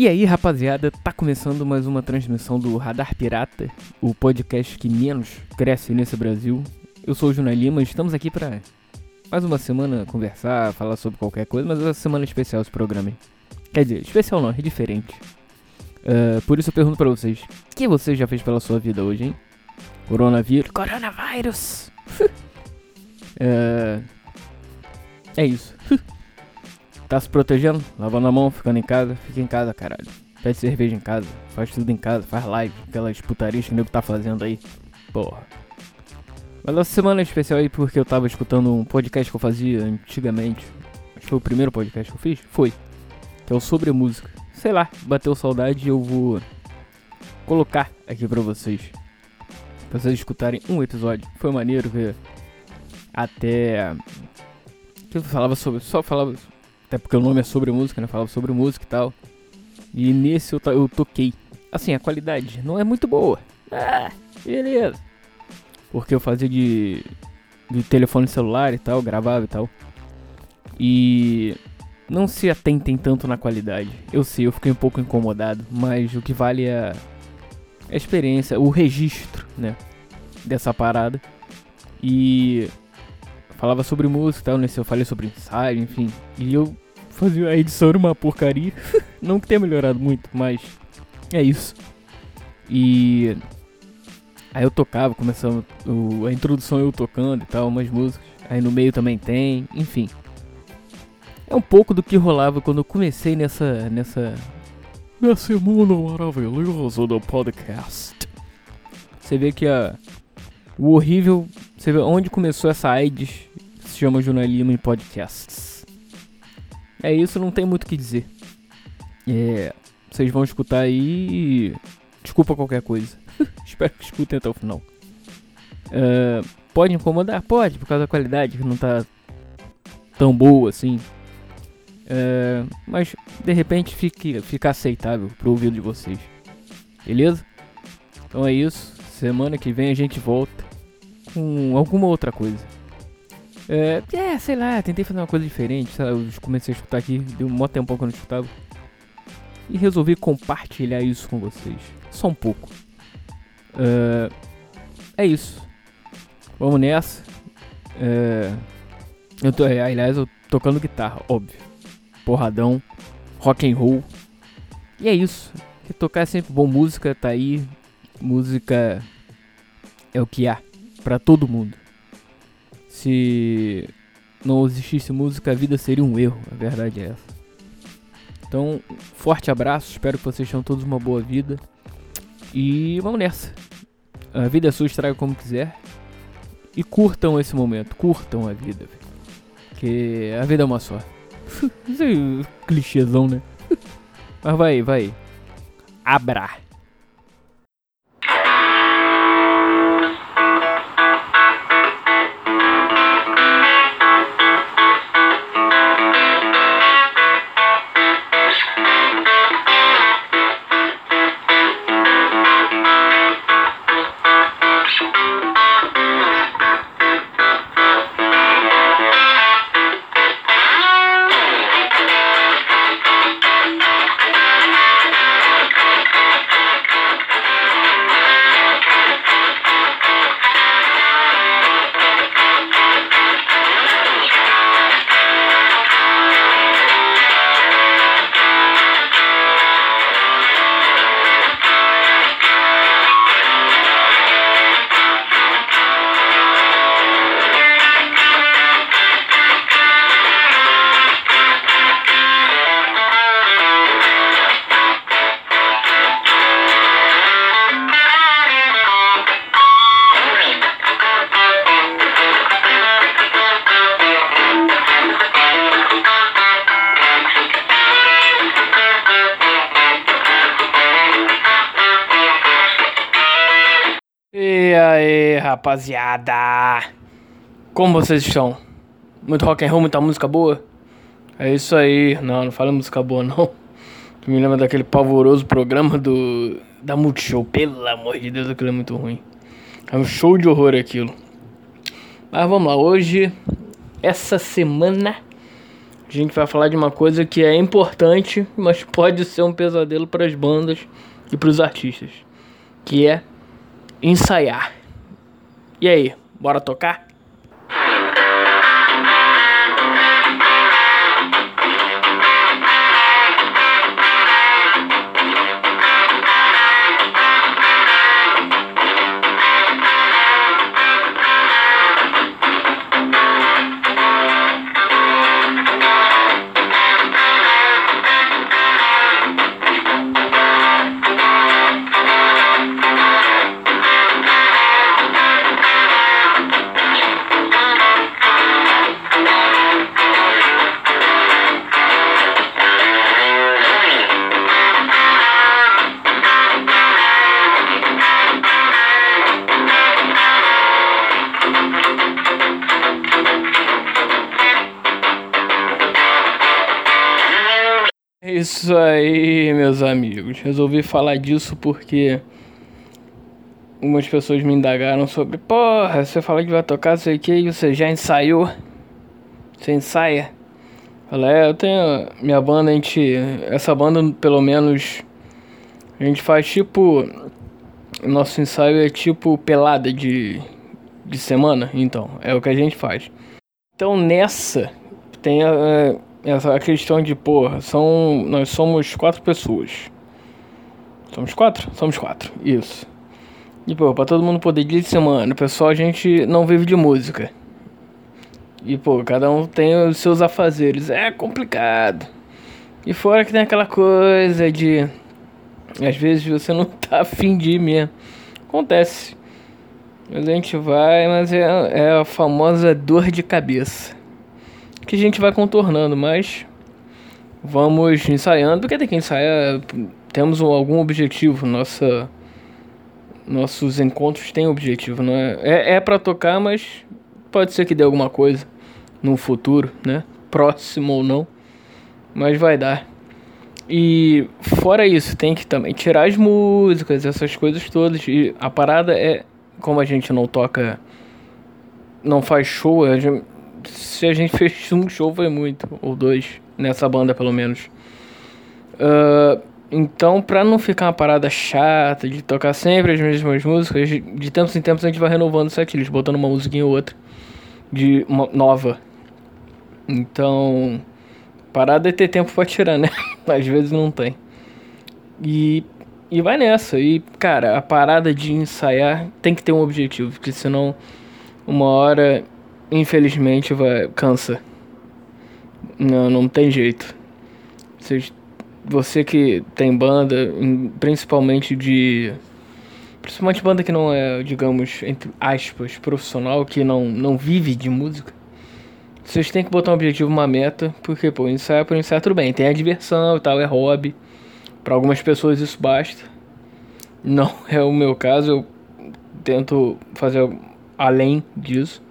E aí, rapaziada, tá começando mais uma transmissão do Radar Pirata, o podcast que menos cresce nesse Brasil. Eu sou o Juna Lima, estamos aqui pra mais uma semana conversar, falar sobre qualquer coisa, mas é uma semana especial esse programa. Hein? Quer dizer, especial não, é diferente. Uh, por isso eu pergunto pra vocês, o que você já fez pela sua vida hoje, hein? Coronavírus. Coronavírus! uh, é isso. Tá se protegendo? Lavando a mão, ficando em casa? Fica em casa, caralho. Pede cerveja em casa, faz tudo em casa, faz live, aquelas putarias que o nego tá fazendo aí. Porra. Mas essa semana é especial aí porque eu tava escutando um podcast que eu fazia antigamente. Acho que foi o primeiro podcast que eu fiz? Foi. Que é o sobre música. Sei lá, bateu saudade e eu vou colocar aqui pra vocês. Pra vocês escutarem um episódio. Foi maneiro que até. Que eu falava sobre. Só falava até porque o nome é sobre música, né? Falava sobre música e tal. E nesse eu, eu toquei. Assim, a qualidade não é muito boa. Ah, beleza. Porque eu fazia de, de telefone celular e tal, gravava e tal. E não se atentem tanto na qualidade. Eu sei, eu fiquei um pouco incomodado, mas o que vale é a experiência, o registro, né? Dessa parada. E falava sobre música e tal, nesse eu falei sobre ensaio, enfim. E eu fazia a edição era uma porcaria. Não que tenha melhorado muito, mas é isso. E aí eu tocava, começando o, a introdução eu tocando e tal, umas músicas. Aí no meio também tem, enfim. É um pouco do que rolava quando eu comecei nessa nessa nesse mundo maravilhoso do podcast. Você vê que a o horrível, você vê onde começou essa AIDS, chama jornalismo em podcasts. É isso, não tem muito o que dizer. É, vocês vão escutar aí desculpa qualquer coisa. Espero que escutem até o final. Uh, pode incomodar? Pode, por causa da qualidade que não tá tão boa assim. Uh, mas de repente fique, fica aceitável pro ouvido de vocês. Beleza? Então é isso. Semana que vem a gente volta com alguma outra coisa. É, é, sei lá, tentei fazer uma coisa diferente. Sabe? Eu comecei a escutar aqui, deu um mó tempo que eu não escutava. E resolvi compartilhar isso com vocês. Só um pouco. É, é isso. Vamos nessa. É, eu tô, aliás, eu tocando guitarra, óbvio. Porradão, rock and roll. E é isso. Que tocar é sempre bom. Música tá aí. Música é o que há para todo mundo. Se não existisse música, a vida seria um erro, a verdade é essa. Então, forte abraço, espero que vocês tenham todos uma boa vida. E vamos nessa. A vida é sua, estraga como quiser. E curtam esse momento, curtam a vida. Porque a vida é uma só. É clichêzão, né? Mas vai, vai. Abra. Rapaziada? Como vocês estão? Muito rock and roll, muita música boa? É isso aí. Não, não fala música boa não. Tu me lembra daquele pavoroso programa do da Multishow. Pelo amor de Deus, aquilo é muito ruim. É um show de horror aquilo. Mas vamos lá, hoje, essa semana, A gente vai falar de uma coisa que é importante, mas pode ser um pesadelo para as bandas e para os artistas, que é ensaiar. E aí, bora tocar? Isso aí, meus amigos. Resolvi falar disso porque algumas pessoas me indagaram sobre, porra, você falou que vai tocar, sei que, e você já ensaiou? Você ensaia? Falei, é, eu tenho minha banda, a gente. Essa banda, pelo menos, a gente faz tipo. Nosso ensaio é tipo pelada de, de semana, então, é o que a gente faz. Então nessa tem a essa questão de, porra, são, nós somos quatro pessoas. Somos quatro? Somos quatro, isso. E, pô, pra todo mundo poder dizer, semana, pessoal, a gente não vive de música. E, pô, cada um tem os seus afazeres. É complicado. E fora que tem aquela coisa de. Às vezes você não tá afim de ir mesmo. Acontece. Mas a gente vai, mas é, é a famosa dor de cabeça que a gente vai contornando, mas vamos ensaiando, porque tem que ensaiar, temos algum objetivo, nossa nossos encontros têm objetivo, não é? É, é para tocar, mas pode ser que dê alguma coisa no futuro, né? Próximo ou não, mas vai dar. E fora isso, tem que também tirar as músicas, essas coisas todas. E a parada é, como a gente não toca, não faz show, a gente, se a gente fez um show foi muito, ou dois, nessa banda pelo menos. Uh, então, pra não ficar uma parada chata de tocar sempre as mesmas músicas, de tempos em tempos a gente vai renovando o setlist, botando uma musiquinha ou outra de uma nova. Então, parada é ter tempo pra tirar, né? Às vezes não tem. E, e vai nessa. E, cara, a parada de ensaiar tem que ter um objetivo, porque senão, uma hora infelizmente vai cansa. Não, não tem jeito. Você, você que tem banda, principalmente de principalmente banda que não é, digamos, entre aspas, profissional, que não não vive de música. Vocês têm que botar um objetivo, uma meta, porque pô, ensaio por ensaio tudo bem, tem a diversão e tal, é hobby. Para algumas pessoas isso basta. Não é o meu caso, eu tento fazer além disso.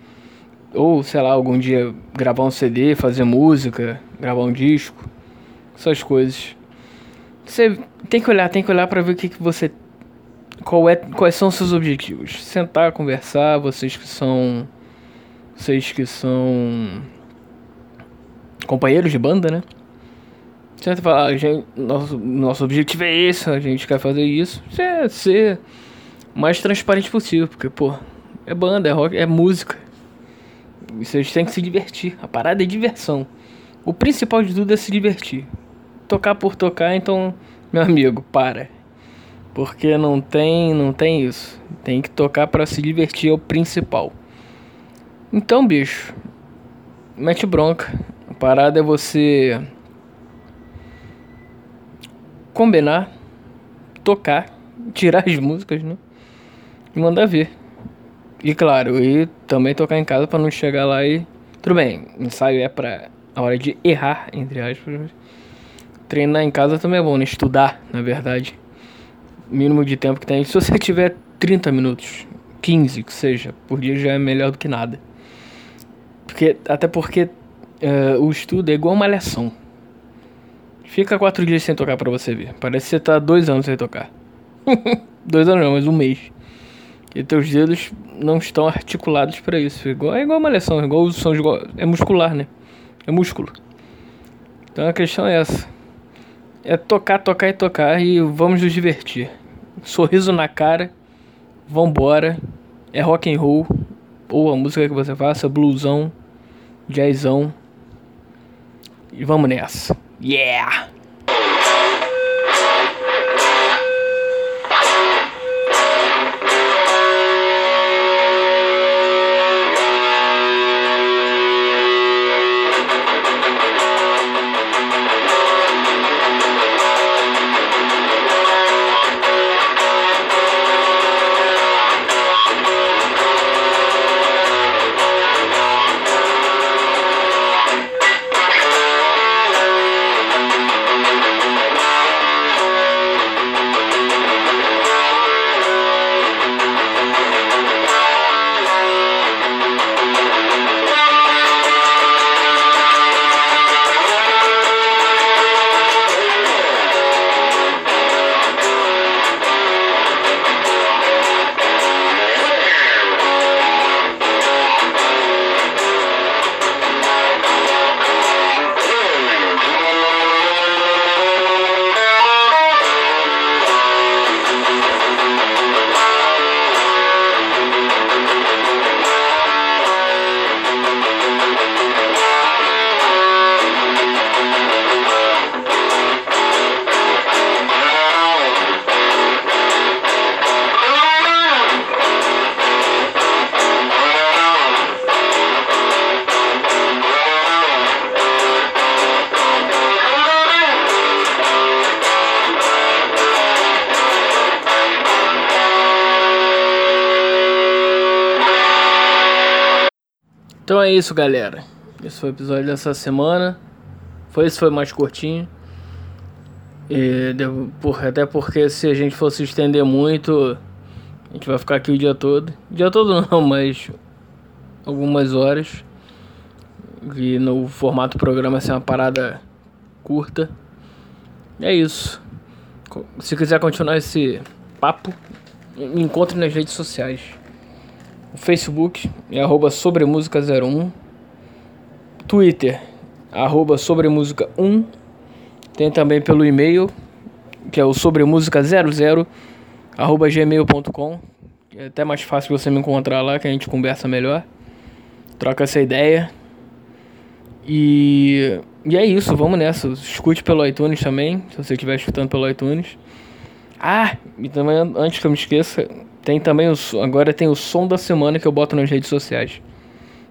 Ou, sei lá, algum dia gravar um CD, fazer música, gravar um disco, essas coisas. Você tem que olhar, tem que olhar para ver o que, que você. Qual é, quais são os seus objetivos. Sentar, conversar, vocês que são. Vocês que são. Companheiros de banda, né? Senta e fala, ah, gente, nosso, nosso objetivo é esse, a gente quer fazer isso. É ser mais transparente possível, porque, pô, é banda, é rock, é música vocês têm que se divertir. A parada é diversão. O principal de tudo é se divertir. Tocar por tocar, então, meu amigo, para. Porque não tem, não tem isso. Tem que tocar para se divertir é o principal. Então, bicho, mete bronca. A parada é você combinar, tocar, tirar as músicas, né? E mandar ver. E claro, e também tocar em casa para não chegar lá e. Tudo bem, ensaio é pra a hora de errar, entre aspas. Treinar em casa também é bom, né? Estudar, na verdade. Mínimo de tempo que tem. Se você tiver 30 minutos, 15 que seja, por dia já é melhor do que nada. Porque, até porque uh, o estudo é igual uma lição. Fica quatro dias sem tocar pra você ver. Parece que você tá dois anos sem tocar. dois anos não, mas um mês. E teus dedos não estão articulados para isso. Igual, é igual uma lesão, são igual, é muscular, né? É músculo. Então a questão é essa. É tocar, tocar e tocar e vamos nos divertir. Sorriso na cara, vambora. É rock and roll ou a música que você faça, bluesão, jazzão. E vamos nessa. Yeah! Então é isso, galera. Esse foi o episódio dessa semana. Foi esse foi mais curtinho. E, por, até porque se a gente fosse estender muito, a gente vai ficar aqui o dia todo. Dia todo não, mas algumas horas. E no formato programa ser uma parada curta. É isso. Se quiser continuar esse papo, me encontre nas redes sociais. O Facebook é arroba sobremusica01. Twitter, arroba sobremusica1. Tem também pelo e-mail, que é o sobremusica00, arroba gmail.com. É até mais fácil você me encontrar lá, que a gente conversa melhor. Troca essa ideia. E, e é isso, vamos nessa. Escute pelo iTunes também, se você estiver escutando pelo iTunes. Ah, e também antes que eu me esqueça, tem também o, agora tem o som da semana que eu boto nas redes sociais.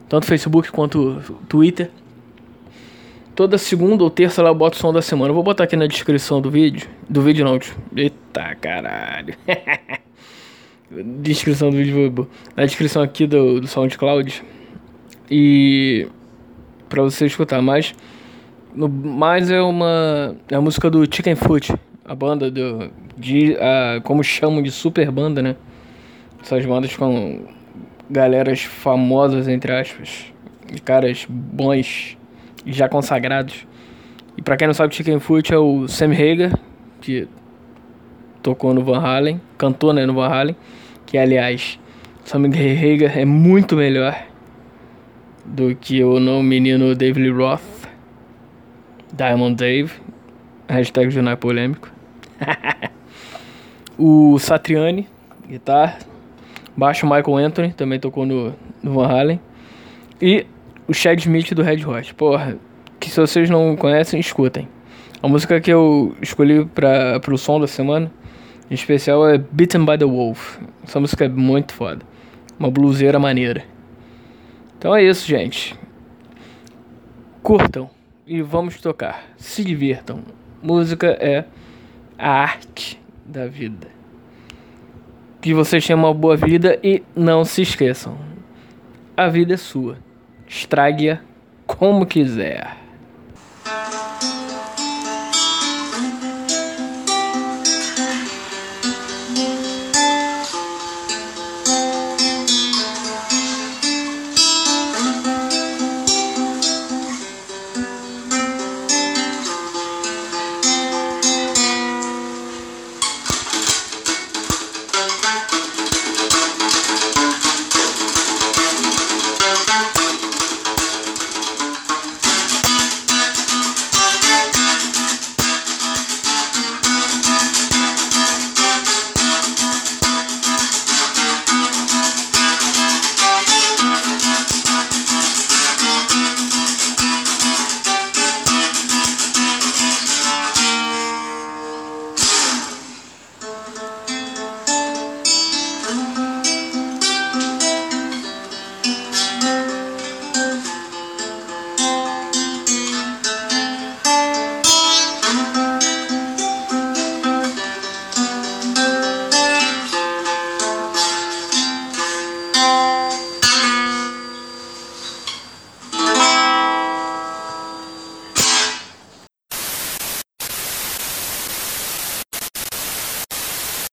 Tanto Facebook quanto Twitter. Toda segunda ou terça lá eu boto o som da semana. Eu vou botar aqui na descrição do vídeo. Do vídeo não. Eita caralho. descrição do vídeo. Na descrição aqui do, do SoundCloud. E. Pra você escutar. Mas. No, mais é uma. É a música do Chicken Foot. A banda do. De, a, como chamam de super banda, né? Essas bandas com galeras famosas, entre aspas. E caras bons e já consagrados. E pra quem não sabe, Chicken Foot é o Sam Hager, que tocou no Van Halen, cantou né, no Van Halen. Que aliás, Sam Hager é muito melhor do que o não menino David Roth, Diamond Dave, hashtag jornal polêmico. o Satriani, guitarra. Baixo Michael Anthony, também tocou no, no Van Halen. E o Chad Smith do Red Hot. Porra, que se vocês não conhecem, escutem. A música que eu escolhi para o som da semana, em especial, é Beaten by the Wolf. Essa música é muito foda. Uma bluseira maneira. Então é isso, gente. Curtam e vamos tocar. Se divirtam. Música é a arte da vida que vocês tenham uma boa vida e não se esqueçam: a vida é sua. Estrague-a como quiser.